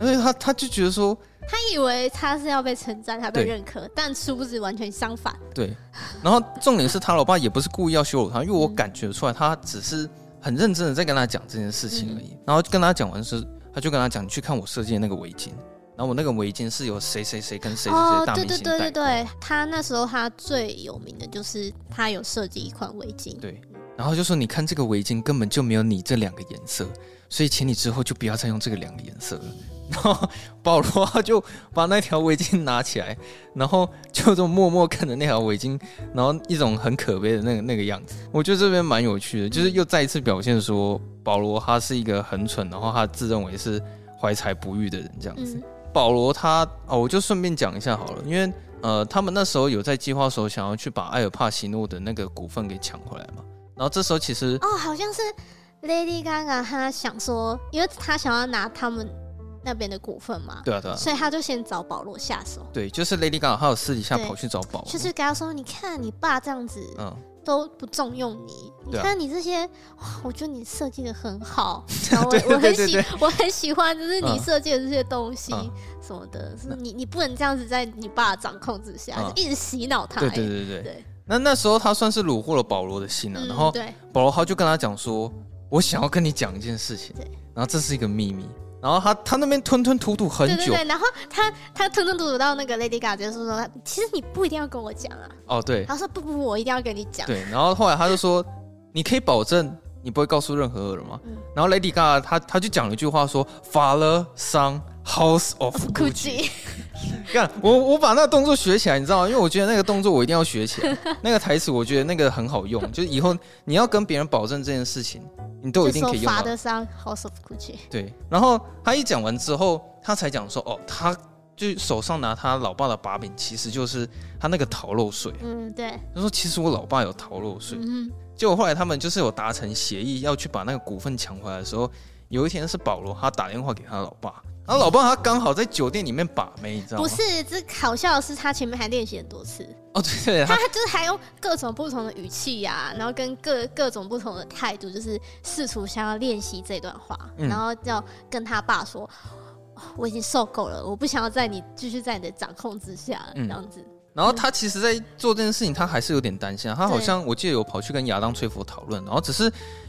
因为他他就觉得说，他以为他是要被称赞，他被认可，但殊不知完全相反。对，然后重点是他老爸也不是故意要羞辱他，因为我感觉出来他只是很认真的在跟他讲这件事情而已。然后跟他讲完是，他就跟他讲，你去看我设计的那个围巾。然后我那个围巾是有谁谁谁跟谁谁谁大明星戴。哦，对对对对对，他那时候他最有名的就是他有设计一款围巾。对，然后就说你看这个围巾根本就没有你这两个颜色，所以请你之后就不要再用这个两个颜色了。然后保罗他就把那条围巾拿起来，然后就这么默默看着那条围巾，然后一种很可悲的那个那个样子。我觉得这边蛮有趣的，就是又再一次表现说保罗他是一个很蠢，然后他自认为是怀才不遇的人这样子。嗯保罗他哦，我就顺便讲一下好了，因为呃，他们那时候有在计划时候想要去把艾尔帕西诺的那个股份给抢回来嘛。然后这时候其实哦，好像是 Lady Gaga 他想说，因为他想要拿他们那边的股份嘛，对啊对啊，所以他就先找保罗下手。对，就是 Lady Gaga 他有私底下跑去找保罗，就是跟他说：“你看你爸这样子，嗯。”都不重用你，你看你这些，啊、我觉得你设计的很好，然后我我很喜我很喜欢，就是你设计的这些东西什么的，是你你不能这样子在你爸掌控之下，嗯、一直洗脑他。对对对对，对。那那时候他算是虏获了保罗的心了，嗯、然后保罗他就跟他讲说，我想要跟你讲一件事情，对。然后这是一个秘密。然后他他那边吞吞吐吐很久，对对对，然后他他吞吞吐吐到那个 Lady Gaga 就是说，其实你不一定要跟我讲啊。哦，对。他说不不不，我一定要跟你讲。对，然后后来他就说，你可以保证你不会告诉任何人吗？嗯、然后 Lady Gaga 他他就讲了一句话说，Father Son House of Gucci。看 我我把那个动作学起来，你知道吗？因为我觉得那个动作我一定要学起来。那个台词我觉得那个很好用，就是以后你要跟别人保证这件事情。你都一定可以用到。Father Son House of Gucci。对，然后他一讲完之后，他才讲说：“哦，他就手上拿他老爸的把柄，其实就是他那个逃漏税。嗯，对。他说：“其实我老爸有逃漏税。”嗯，结果后来他们就是有达成协议，要去把那个股份抢回来的时候，有一天是保罗他打电话给他老爸。然后老爸他刚好在酒店里面把妹，你知道吗？不是，这好笑的是他前面还练习很多次。哦，对对，他就是还用各种不同的语气呀、啊，然后跟各各种不同的态度，就是试图想要练习这段话，嗯、然后要跟他爸说：“我已经受够了，我不想要在你继续在你的掌控之下了。嗯”这样子。然后他其实，在做这件事情，他还是有点担心。他好像我记得有跑去跟亚当崔佛讨论，然后只是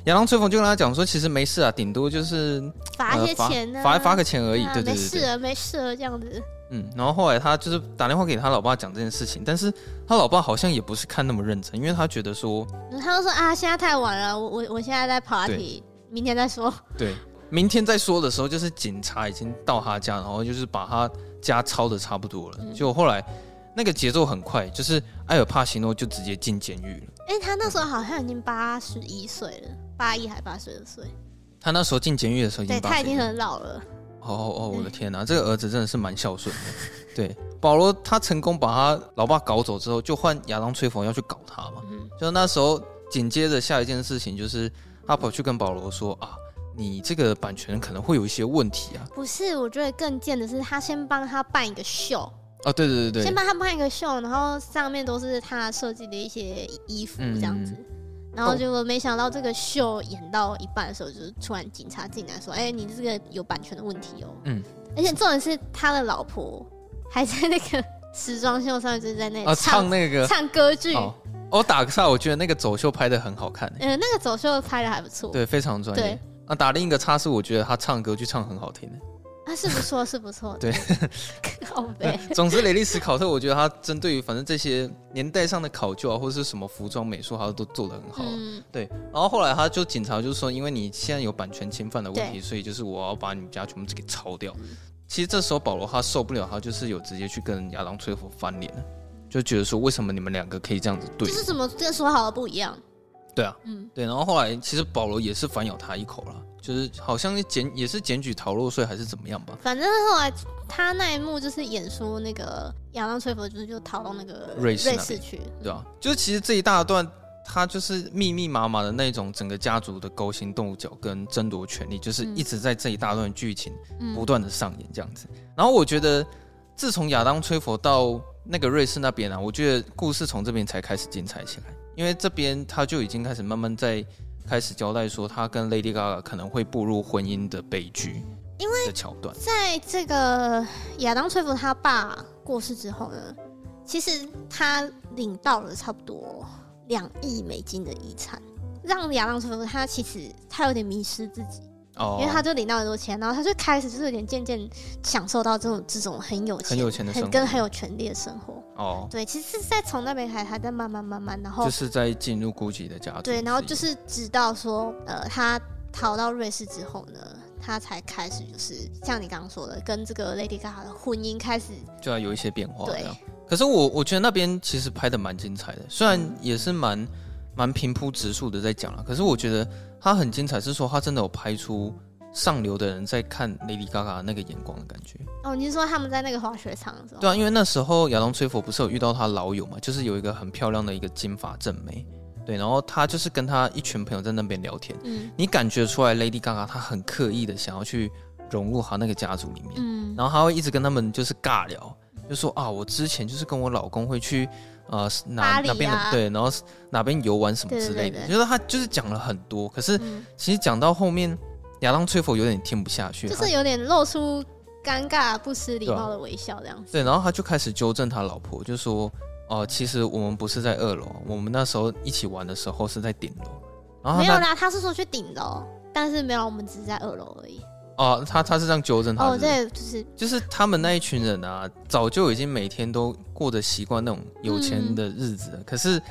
亚当崔佛就跟他讲说，其实没事啊，顶多就是罚一些钱呢，罚罚个钱而已，对对对，没事了，没事了这样子。嗯，然后后来他就是打电话给他老爸讲这件事情，但是他老爸好像也不是看那么认真，因为他觉得说，他就说啊，现在太晚了，我我我现在在 party，明天再说。对，明天再说的时候，就是警察已经到他家，然后就是把他家抄的差不多了，结果后来。那个节奏很快，就是艾尔帕西诺就直接进监狱了。哎、欸，他那时候好像已经八十一岁了，八一还八十二岁。他那时候进监狱的时候已经，对，他已经很老了。哦哦哦，我的天哪，这个儿子真的是蛮孝顺的。对，保罗他成功把他老爸搞走之后，就换亚当崔佛要去搞他嘛。嗯、就那时候紧接着下一件事情就是他跑去跟保罗说啊，你这个版权可能会有一些问题啊。不是，我觉得更贱的是他先帮他办一个秀。哦，对对对对，先帮他办一个秀，然后上面都是他设计的一些衣服这样子，嗯、然后结果没想到这个秀演到一半的时候，就是突然警察进来说：“哎，你这个有版权的问题哦。”嗯，而且重点是他的老婆还在那个时装秀上面，就是在那唱、哦、唱那个唱歌剧。哦，我打个岔，我觉得那个走秀拍的很好看。嗯，那个走秀拍的还不错，对，非常专业。对啊，打另一个叉是，我觉得他唱歌剧唱很好听。啊，是不错，是不错。对，好呗。总之，雷利斯考特，我觉得他针对于反正这些年代上的考究啊，或者是什么服装美术，他都做的很好。嗯，对。然后后来他就警察就说，因为你现在有版权侵犯的问题，所以就是我要把你们家全部给抄掉。嗯、其实这时候保罗他受不了，他就是有直接去跟亚当崔佛翻脸，就觉得说，为什么你们两个可以这样子对？就是怎么这说好的不一样？对啊，嗯，对。然后后来其实保罗也是反咬他一口了。就是好像检也是检举逃漏税还是怎么样吧，反正后来他那一幕就是演说那个亚当崔佛就是就逃到那个瑞士瑞士去，对吧？就是其实这一大段他就是密密麻麻的那种整个家族的勾心斗角跟争夺权力，就是一直在这一大段剧情不断的上演这样子。然后我觉得自从亚当崔佛到那个瑞士那边啊，我觉得故事从这边才开始精彩起来，因为这边他就已经开始慢慢在。开始交代说，他跟 Lady Gaga 可能会步入婚姻的悲剧，因为的桥段。在这个亚当崔佛他爸过世之后呢，其实他领到了差不多两亿美金的遗产，让亚当崔佛他其实他有点迷失自己。哦，因为他就领到很多钱，然后他就开始就是有点渐渐享受到这种这种很有钱、很有钱的生活，跟很有权利的生活。哦，对，其实是在从那边开始，他在慢慢慢慢，然后就是在进入 Gucci 的家族。对，然后就是直到说，呃，他逃到瑞士之后呢，他才开始就是像你刚刚说的，跟这个 Lady Gaga 的婚姻开始就要有一些变化。对，可是我我觉得那边其实拍的蛮精彩的，虽然也是蛮蛮平铺直述的在讲了，可是我觉得他很精彩，是说他真的有拍出。上流的人在看 Lady Gaga 那个眼光的感觉。哦，你是说他们在那个滑雪场的时候？对啊，因为那时候亚当崔佛不是有遇到他老友嘛，就是有一个很漂亮的一个金发正妹，对，然后他就是跟他一群朋友在那边聊天，嗯，你感觉出来 Lady Gaga 她很刻意的想要去融入他那个家族里面，嗯，然后他会一直跟他们就是尬聊，就说啊，我之前就是跟我老公会去呃哪、啊、哪边的对，然后哪边游玩什么之类的，对对对，就是他就是讲了很多，可是其实讲到后面。亚当崔佛有点听不下去，就是有点露出尴尬、不失礼貌的微笑这样子。对，然后他就开始纠正他老婆，就说：“哦、呃，其实我们不是在二楼，我们那时候一起玩的时候是在顶楼。”然后没有啦，他是说去顶楼，但是没有，我们只是在二楼而已。哦、呃，他他是这样纠正他。哦，对，就是就是他们那一群人啊，早就已经每天都过着习惯那种有钱的日子了，嗯、可是。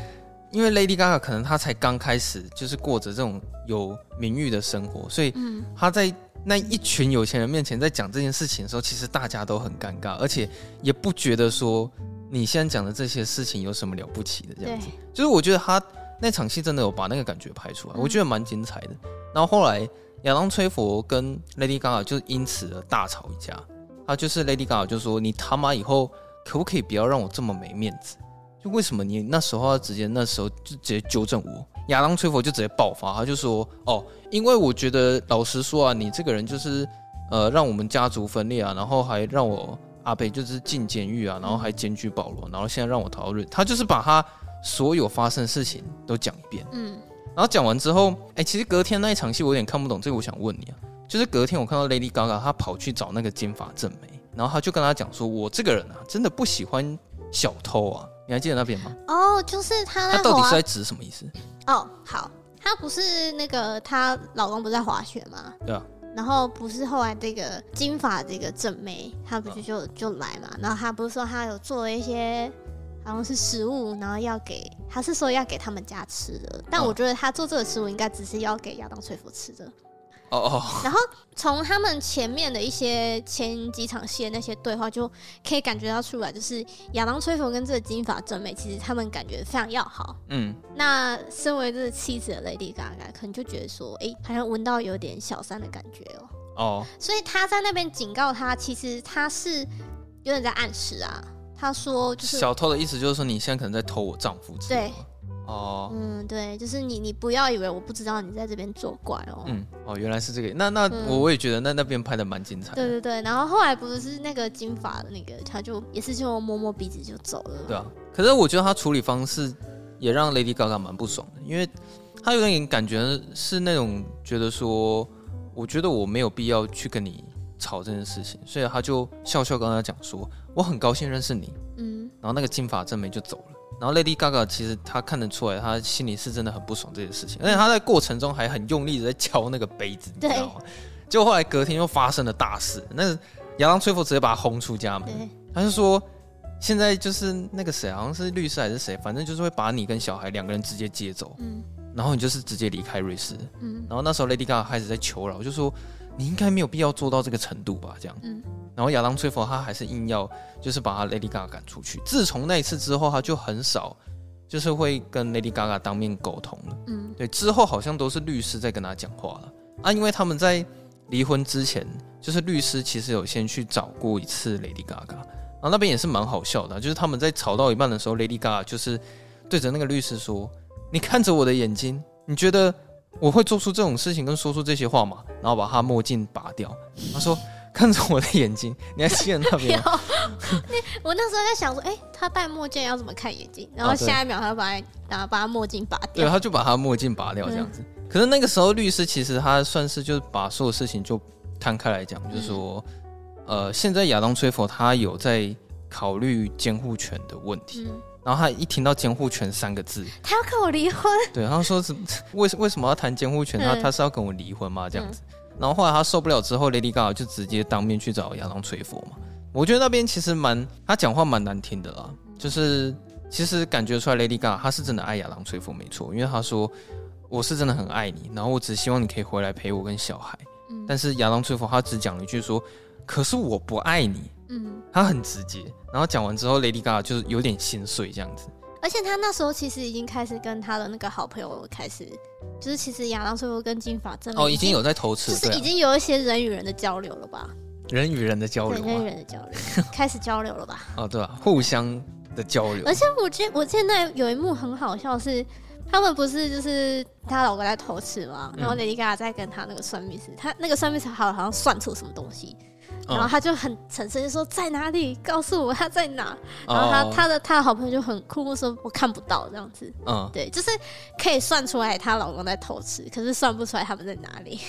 因为 Lady Gaga 可能她才刚开始，就是过着这种有名誉的生活，所以她在那一群有钱人面前在讲这件事情的时候，其实大家都很尴尬，而且也不觉得说你现在讲的这些事情有什么了不起的这样子。就是我觉得他那场戏真的有把那个感觉拍出来，我觉得蛮精彩的。然后后来亚当崔佛跟 Lady Gaga 就因此而大吵一架，他就是 Lady Gaga 就说：“你他妈以后可不可以不要让我这么没面子？就为什么你那时候要直接那时候就直接纠正我？”亚当崔佛就直接爆发，他就说：“哦，因为我觉得老实说啊，你这个人就是呃让我们家族分裂啊，然后还让我阿北就是进监狱啊，然后还检举保罗，然后现在让我逃瑞。他就是把他所有发生的事情都讲一遍。嗯，然后讲完之后，哎、欸，其实隔天那一场戏我有点看不懂，这个我想问你啊，就是隔天我看到 Lady Gaga 她跑去找那个金发正妹，然后他就跟他讲说：我这个人啊，真的不喜欢小偷啊。你还记得那边吗？哦，就是他那，他到底是在指什么意思？哦，好，他不是那个她老公不是在滑雪吗？对啊。然后不是后来这个金发这个正妹，她不是就、啊、就来嘛？然后她不是说她有做了一些好像是食物，然后要给，她是说要给他们家吃的。但我觉得她做这个食物应该只是要给亚当崔佛吃的。哦哦，然后从他们前面的一些前几场戏的那些对话，就可以感觉到出来，就是亚当崔佛跟这个金发正美，其实他们感觉非常要好。嗯，那身为这个妻子的 Lady Gaga，可能就觉得说，哎，好像闻到有点小三的感觉哦。哦，所以他在那边警告他，其实他是有点在暗示啊。他说，就是小偷的意思，就是说你现在可能在偷我丈夫。对。哦，嗯，对，就是你，你不要以为我不知道你在这边作怪哦。嗯，哦，原来是这个，那那我我也觉得那那边拍的蛮精彩的。对对对，然后后来不是那个金发的那个，他就也是就摸摸鼻子就走了。对啊，可是我觉得他处理方式也让 Lady Gaga 蛮不爽的，因为他有点感觉是那种觉得说，我觉得我没有必要去跟你吵这件事情，所以他就笑笑跟他讲说，我很高兴认识你。嗯，然后那个金发正妹就走了。然后 Lady Gaga 其实她看得出来，她心里是真的很不爽这件事情，而且她在过程中还很用力的在敲那个杯子，你知道吗？结果后来隔天又发生了大事，那个亚当崔佛直接把他轰出家门，他就说现在就是那个谁，好像是律师还是谁，反正就是会把你跟小孩两个人直接接走，嗯，然后你就是直接离开瑞士，嗯，然后那时候 Lady Gaga 开始在求饶，就说。你应该没有必要做到这个程度吧？这样，嗯，然后亚当崔佛他还是硬要，就是把他 Lady Gaga 赶出去。自从那一次之后，他就很少，就是会跟 Lady Gaga 当面沟通了。嗯，对，之后好像都是律师在跟他讲话了啊，因为他们在离婚之前，就是律师其实有先去找过一次 Lady Gaga，然后那边也是蛮好笑的，就是他们在吵到一半的时候，Lady Gaga 就是对着那个律师说：“你看着我的眼睛，你觉得？”我会做出这种事情跟说出这些话嘛？然后把他墨镜拔掉。他说：“看着我的眼睛，你还记得那边？”我那时候在想说：“哎、欸，他戴墨镜要怎么看眼睛？”然后下一秒他把他然后把他墨镜拔掉。对，他就把他墨镜拔掉这样子。嗯、可是那个时候律师其实他算是就把所有事情就摊开来讲，就是说，嗯、呃，现在亚当崔佛他有在考虑监护权的问题。嗯然后他一听到监护权三个字，他要跟我离婚。对，他说是 为为什么要谈监护权？他他是要跟我离婚吗？这样子。嗯、然后后来他受不了之后，Lady Gaga 就直接当面去找亚当崔佛嘛。我觉得那边其实蛮，他讲话蛮难听的啦。就是其实感觉出来，Lady Gaga 他是真的爱亚当崔佛没错，因为他说我是真的很爱你，然后我只希望你可以回来陪我跟小孩。嗯、但是亚当崔佛他只讲了一句说，可是我不爱你。嗯，他很直接，然后讲完之后，Lady Gaga 就是有点心碎这样子。而且他那时候其实已经开始跟他的那个好朋友开始，就是其实亚当崔佛跟金发正妹哦，已经有在投吃，就是已经有一些人与人的交流了吧？人与人的交流，人与人的交流，开始交流了吧？哦，对啊，互相的交流。而且我记我现在有一幕很好笑是，是他们不是就是他老公在偷吃吗？然后 Lady Gaga 在跟他那个算命师，他那个算命师好好像算出什么东西。然后他就很诚实说在哪里，告诉我他在哪。然后他他的他的好朋友就很酷，酷说我看不到这样子。嗯，对，就是可以算出来她老公在偷吃，可是算不出来他们在哪里。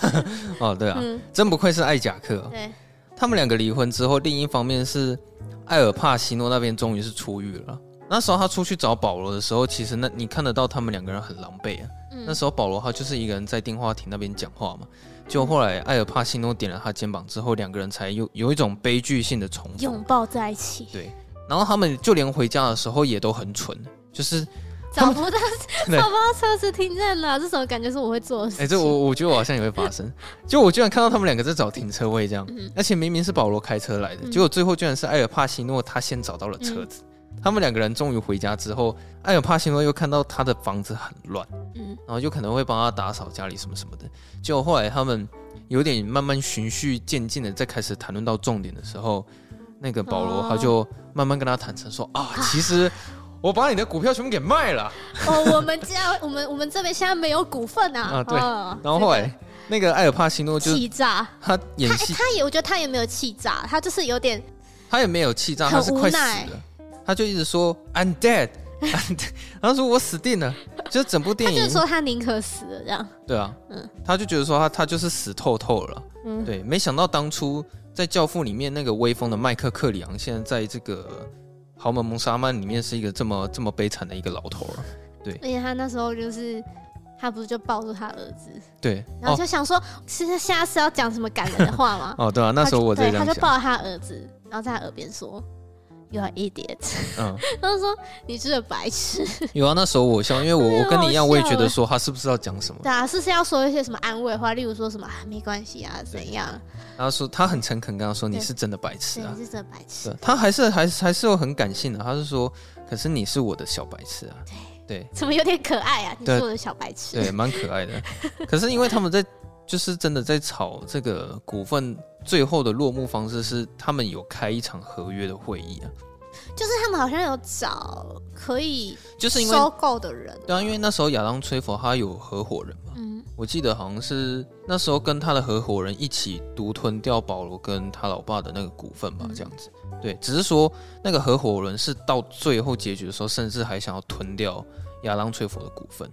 哦，对啊，嗯、真不愧是艾贾克。对，他们两个离婚之后，另一方面是艾尔帕西诺那边终于是出狱了。那时候他出去找保罗的时候，其实那你看得到他们两个人很狼狈啊。嗯、那时候保罗他就是一个人在电话亭那边讲话嘛。就后来，艾尔帕西诺点了他肩膀之后，两个人才有有一种悲剧性的重逢，拥抱在一起。对，然后他们就连回家的时候也都很蠢，就是找不到 找不到车子停在哪，这种感觉是我会做的事情。哎、欸，这我我觉得我好像也会发生。就我居然看到他们两个在找停车位，这样，嗯、而且明明是保罗开车来的，嗯、结果最后居然是艾尔帕西诺他先找到了车子，嗯、他们两个人终于回家之后，艾尔帕西诺又看到他的房子很乱，嗯，然后就可能会帮他打扫家里什么什么的。结果后来他们有点慢慢循序渐进的，在开始谈论到重点的时候，那个保罗他就慢慢跟他坦诚说：“啊，其实我把你的股票全部给卖了。哦，我们家我们我们这边现在没有股份啊。啊，对。然后后来那个艾尔帕西诺就气炸，他演戏，他也我觉得他也没有气炸，他就是有点，他也没有气炸，他是快死了。”他就一直说 I'm dead，然后说我死定了，就整部电影，他就说他宁可死了这样。对啊，嗯，他就觉得说他他就是死透透了，嗯，对，没想到当初在《教父》里面那个威风的麦克克里昂，现在在这个豪门谋杀曼里面是一个这么这么悲惨的一个老头了，对。而且他那时候就是他不是就抱住他儿子，对，然后就想说，其实下次要讲什么感人的话吗？哦，对啊，那时候我在他就抱着他儿子，然后在他耳边说。You are idiot。嗯，他就说你是个白痴。有啊，那时候我笑，因为我 我跟你一样，我也觉得说他是不是要讲什么？对啊，是是要说一些什么安慰话，例如说什么没关系啊，怎样？然后说他很诚恳跟他说你是真的白痴啊，你是真的白痴。他还是还是还是有很感性的，他是说，可是你是我的小白痴啊。对对，怎么有点可爱啊？你是我的小白痴，对，蛮可爱的。可是因为他们在就是真的在炒这个股份。最后的落幕方式是，他们有开一场合约的会议啊，就是他们好像有找可以就是收购的人，对啊，因为那时候亚当·崔佛他有合伙人嘛，嗯，我记得好像是那时候跟他的合伙人一起独吞掉保罗跟他老爸的那个股份吧，这样子，对，只是说那个合伙人是到最后结局的时候，甚至还想要吞掉亚当·崔佛的股份，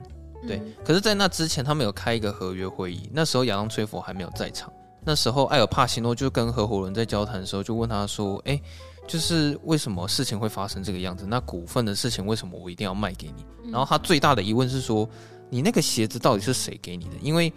对，可是，在那之前，他们有开一个合约会议，那时候亚当·崔佛还没有在场。那时候，艾尔帕西诺就跟合伙人在交谈的时候，就问他说：“哎，就是为什么事情会发生这个样子？那股份的事情为什么我一定要卖给你？”然后他最大的疑问是说：“你那个鞋子到底是谁给你的？因为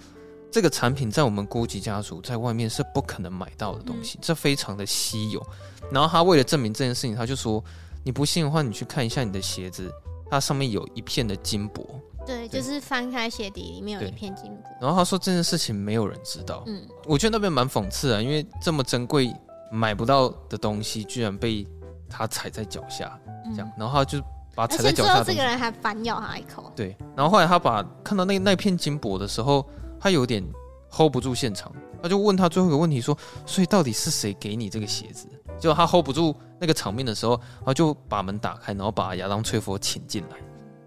这个产品在我们姑吉家族在外面是不可能买到的东西，这非常的稀有。”然后他为了证明这件事情，他就说：“你不信的话，你去看一下你的鞋子，它上面有一片的金箔。”对，就是翻开鞋底里面有一片金箔。然后他说这件事情没有人知道。嗯，我觉得那边蛮讽刺啊，因为这么珍贵买不到的东西，居然被他踩在脚下，这样，嗯、然后他就把踩在脚下。这个人还反咬他一口。对，然后后来他把看到那那片金箔的时候，他有点 hold 不住现场，他就问他最后一个问题说：“所以到底是谁给你这个鞋子？”结果他 hold 不住那个场面的时候，然后就把门打开，然后把亚当·崔佛请进来。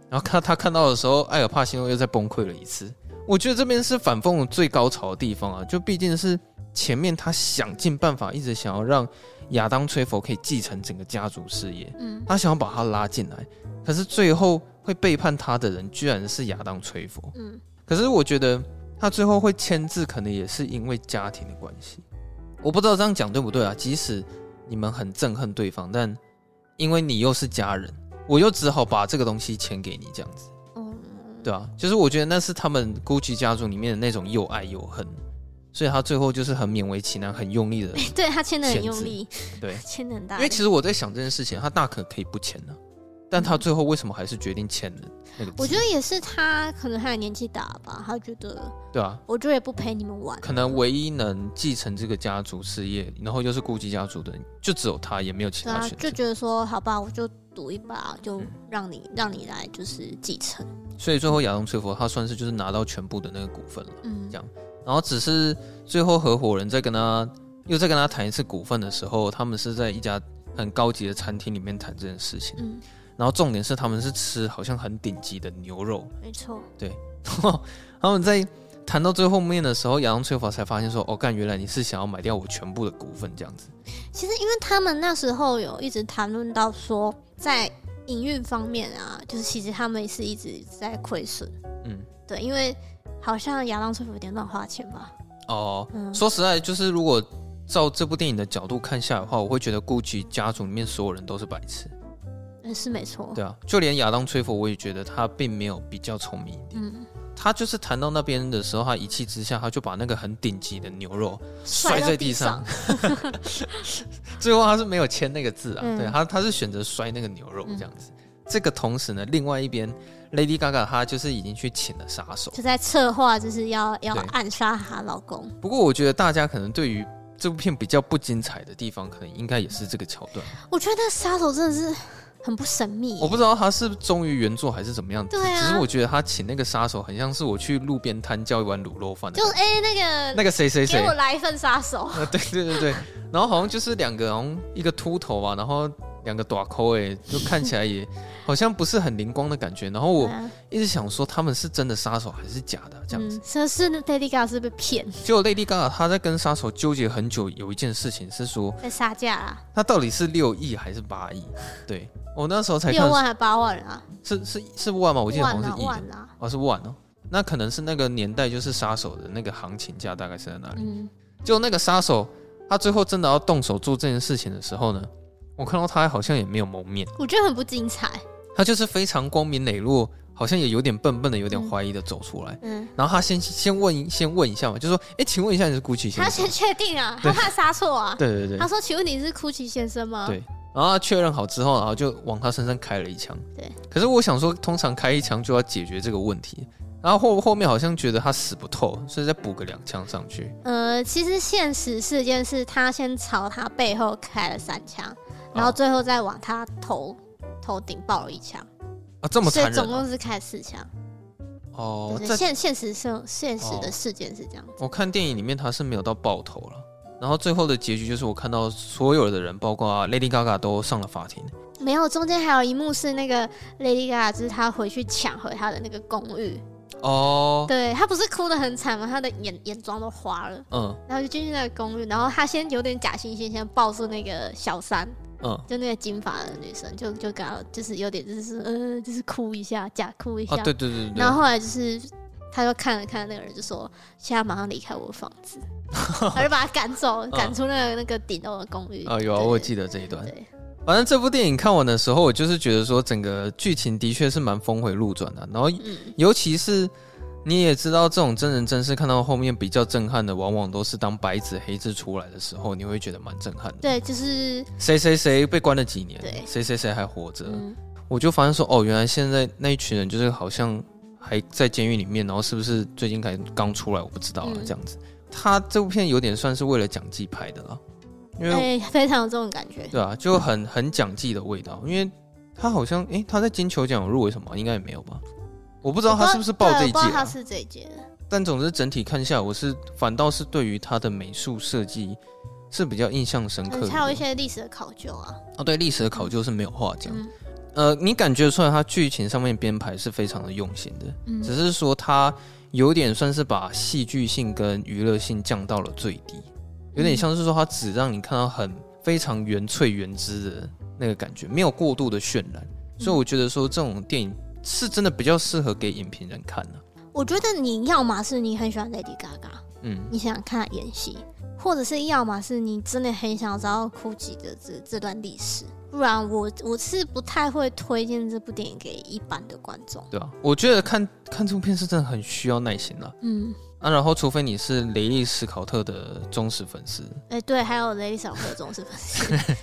然后看他看到的时候，艾尔帕西诺又再崩溃了一次。我觉得这边是反讽最高潮的地方啊！就毕竟是前面他想尽办法，一直想要让亚当·崔佛可以继承整个家族事业，嗯，他想要把他拉进来，可是最后会背叛他的人居然是亚当·崔佛，嗯。可是我觉得他最后会签字，可能也是因为家庭的关系。我不知道这样讲对不对啊？即使你们很憎恨对方，但因为你又是家人。我又只好把这个东西签给你，这样子，嗯，对啊，就是我觉得那是他们 Gucci 家族里面的那种又爱又恨，所以他最后就是很勉为其难、很用力的，对他签的很用力，对，签的很大。因为其实我在想这件事情，他大可可以不签的，但他最后为什么还是决定签了那个？我觉得也是他可能他年纪大吧，他觉得，对啊，我觉得也不陪你们玩。可能唯一能继承这个家族事业，然后又是 Gucci 家族的人，就只有他，也没有其他选择，就觉得说好吧，我就。赌一把，就让你、嗯、让你来就是继承。所以最后亚当崔佛他算是就是拿到全部的那个股份了，嗯，这样。然后只是最后合伙人在跟他又在跟他谈一次股份的时候，他们是在一家很高级的餐厅里面谈这件事情。嗯，然后重点是他们是吃好像很顶级的牛肉，没错。对，然 后他们在谈到最后面的时候，亚当崔佛才发现说：“哦，干，原来你是想要买掉我全部的股份这样子。”其实因为他们那时候有一直谈论到说。在营运方面啊，就是其实他们是一直在亏损。嗯，对，因为好像亚当·崔佛有点乱花钱吧。哦，嗯、说实在，就是如果照这部电影的角度看下来的话，我会觉得 Gucci 家族里面所有人都是白痴。嗯，是没错。对啊，就连亚当·崔佛，我也觉得他并没有比较聪明一点。嗯。他就是谈到那边的时候，他一气之下，他就把那个很顶级的牛肉摔在地上。地 上最后他是没有签那个字啊，嗯、对他他是选择摔那个牛肉这样子。嗯、这个同时呢，另外一边 Lady Gaga 她就是已经去请了杀手，就在策划就是要要暗杀她老公。不过我觉得大家可能对于这部片比较不精彩的地方，可能应该也是这个桥段。我觉得杀手真的是很不神秘。我不知道他是忠于原作还是怎么样。对啊。只是我觉得他请那个杀手，很像是我去路边摊叫一碗卤肉饭。就哎、欸，那个那个谁谁谁，给我来一份杀手。啊，对对对对。然后好像就是两个，好像一个秃头啊，然后。两个大抠哎，就 看起来也好像不是很灵光的感觉。然后我一直想说，他们是真的杀手还是假的这样子？说、嗯、是 Lady Gaga 是被骗。结果 Lady Gaga 他在跟杀手纠结很久，有一件事情是说在杀价啊。他到底是六亿还是八亿？对，我那时候才看六万还八万啊？是是是万吗？我记得好像是亿。万啊！哦，是万哦。那可能是那个年代就是杀手的那个行情价大概是在哪里？嗯。就那个杀手，他最后真的要动手做这件事情的时候呢？我看到他好像也没有蒙面，我觉得很不精彩。他就是非常光明磊落，好像也有点笨笨的，有点怀疑的走出来。嗯，然后他先先问先问一下嘛，就说：“哎，请问一下你是 Gucci 先生？”他先确定啊，他怕杀错啊。对对对，他说：“请问你是 Gucci 先生吗？”对，然后他确认好之后，然后就往他身上开了一枪。对，可是我想说，通常开一枪就要解决这个问题，然后后后面好像觉得他死不透，所以再补个两枪上去。呃，其实现实事件是他先朝他背后开了三枪。然后最后再往他头头顶爆了一枪啊，这么残忍，啊，所以总共是开四枪。哦，现现实生现实的事件是这样子。我看电影里面他是没有到爆头了，然后最后的结局就是我看到所有的人，包括 Lady Gaga 都上了法庭。没有，中间还有一幕是那个 Lady Gaga，就是他回去抢回他的那个公寓。哦，对，他不是哭得很惨吗？他的眼眼妆都花了。嗯，然后就进去那个公寓，然后他先有点假惺惺，先抱住那个小三。嗯，就那个金发的女生，就就刚好就是有点就是呃，就是哭一下，假哭一下。啊、对对对对。然后后来就是，他就看了看那个人，就说：“现在马上离开我的房子。”他就把他赶走，赶、嗯、出那个那个顶楼的公寓。啊，有啊，我记得这一段。对，反正这部电影看完的时候，我就是觉得说，整个剧情的确是蛮峰回路转的。然后，尤其是。你也知道，这种真人真事看到后面比较震撼的，往往都是当白纸黑字出来的时候，你会觉得蛮震撼的。对，就是谁谁谁被关了几年，对，谁谁谁还活着。嗯，我就发现说，哦，原来现在那一群人就是好像还在监狱里面，然后是不是最近才刚出来，我不知道了。这样子，嗯，他这部片有点算是为了奖季拍的了，因为 非常有这种感觉。对啊，就很很奖季的味道，因为他好像，诶，他在金球奖有入围什么？应该也没有吧。我不知道他是不是报这一届，啊，他是这一届的。但总之整体看下来，我是反倒是对于他的美术设计是比较印象深刻的。还有一些历史的考究啊。哦，对，历史的考究是没有话讲。嗯、呃，你感觉出来他剧情上面编排是非常的用心的，嗯、只是说他有点算是把戏剧性跟娱乐性降到了最低，有点像是说他只让你看到很非常原萃原汁的那个感觉，没有过度的渲染。所以我觉得说这种电影。是真的比较适合给影评人看的。我觉得你要么是你很喜欢 Lady Gaga，嗯，你想看他演戏，或者是要么是你真的很想知道 Gucci 的这这段历史，不然我我是不太会推荐这部电影给一般的观众。对啊，我觉得看看这部片是真的很需要耐心了。嗯，啊，然后除非你是雷利史考特的忠实粉丝，哎、欸，对，还有雷利史考特的忠实粉丝，对。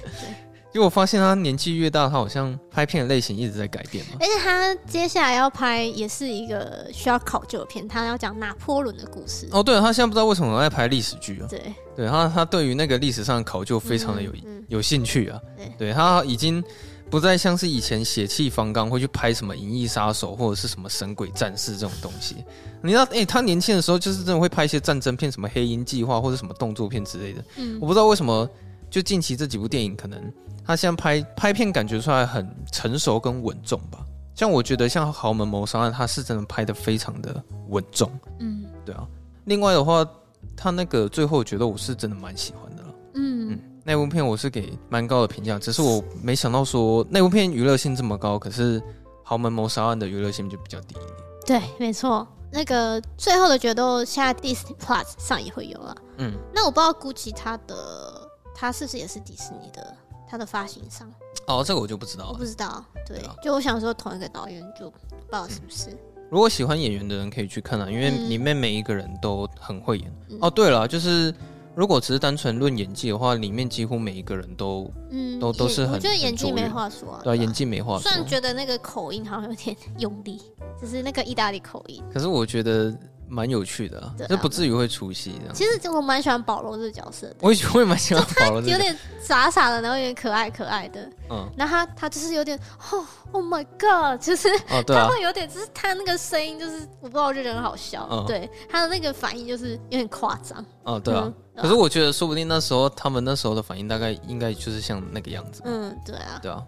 因为我发现他年纪越大，他好像拍片的类型一直在改变嘛。而且他接下来要拍也是一个需要考究的片，他要讲拿破仑的故事。哦，对了，他现在不知道为什么在拍历史剧啊？对，对他他对于那个历史上的考究非常的有、嗯嗯、有兴趣啊。对，对他已经不再像是以前血气方刚会去拍什么银翼杀手或者是什么神鬼战士这种东西。你知道，哎、欸，他年轻的时候就是真的会拍一些战争片，什么黑鹰计划或者什么动作片之类的。嗯，我不知道为什么，就近期这几部电影可能。他现在拍拍片感觉出来很成熟跟稳重吧，像我觉得像《豪门谋杀案》，他是真的拍的非常的稳重。嗯，对啊。另外的话，他那个最后觉得我是真的蛮喜欢的了。嗯嗯，那部片我是给蛮高的评价，只是我没想到说那部片娱乐性这么高，可是《豪门谋杀案》的娱乐性就比较低一点。对，没错。那个最后的决斗现在 Disney Plus 上也会有了。嗯，那我不知道 Gucci 他的他是不是也是迪士尼的？他的发型上哦，这个我就不知道了。我不知道，对，对啊，就我想说同一个导演，就不知道是不是。如果喜欢演员的人可以去看啊，因为里面每一个人都很会演。嗯、哦，对了，就是如果只是单纯论演技的话，里面几乎每一个人都，嗯，都都是很，我觉得演技没话说啊。对，演技没话说。虽然觉得那个口音好像有点 用力，就是那个意大利口音。可是我觉得蛮有趣的，这不至于会出戏这样。其实我蛮喜欢保罗这个角色的，我也我也蛮喜欢保罗，有点傻傻的，然后有点可爱可爱的。嗯，然后他他就是有点哦，Oh my God，就是他会有点，就是他那个声音，就是我不知道，我就觉得很好笑。对，他的那个反应就是有点夸张。哦，对啊。可是我觉得，说不定那时候他们那时候的反应，大概应该就是像那个样子。嗯，对啊，对啊。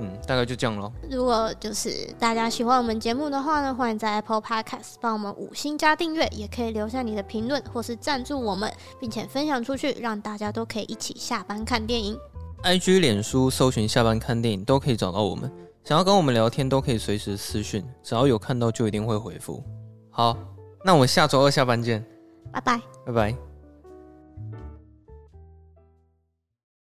嗯，大概就这样咯。如果就是大家喜欢我们节目的话呢，欢迎在 Apple Podcast 帮我们五星加订阅，也可以留下你的评论或是赞助我们，并且分享出去，让大家都可以一起下班看电影。IG、脸书搜寻“下班看电影”都可以找到我们。想要跟我们聊天，都可以随时私讯，只要有看到就一定会回复。好，那我们下周二下班见，拜拜，拜拜。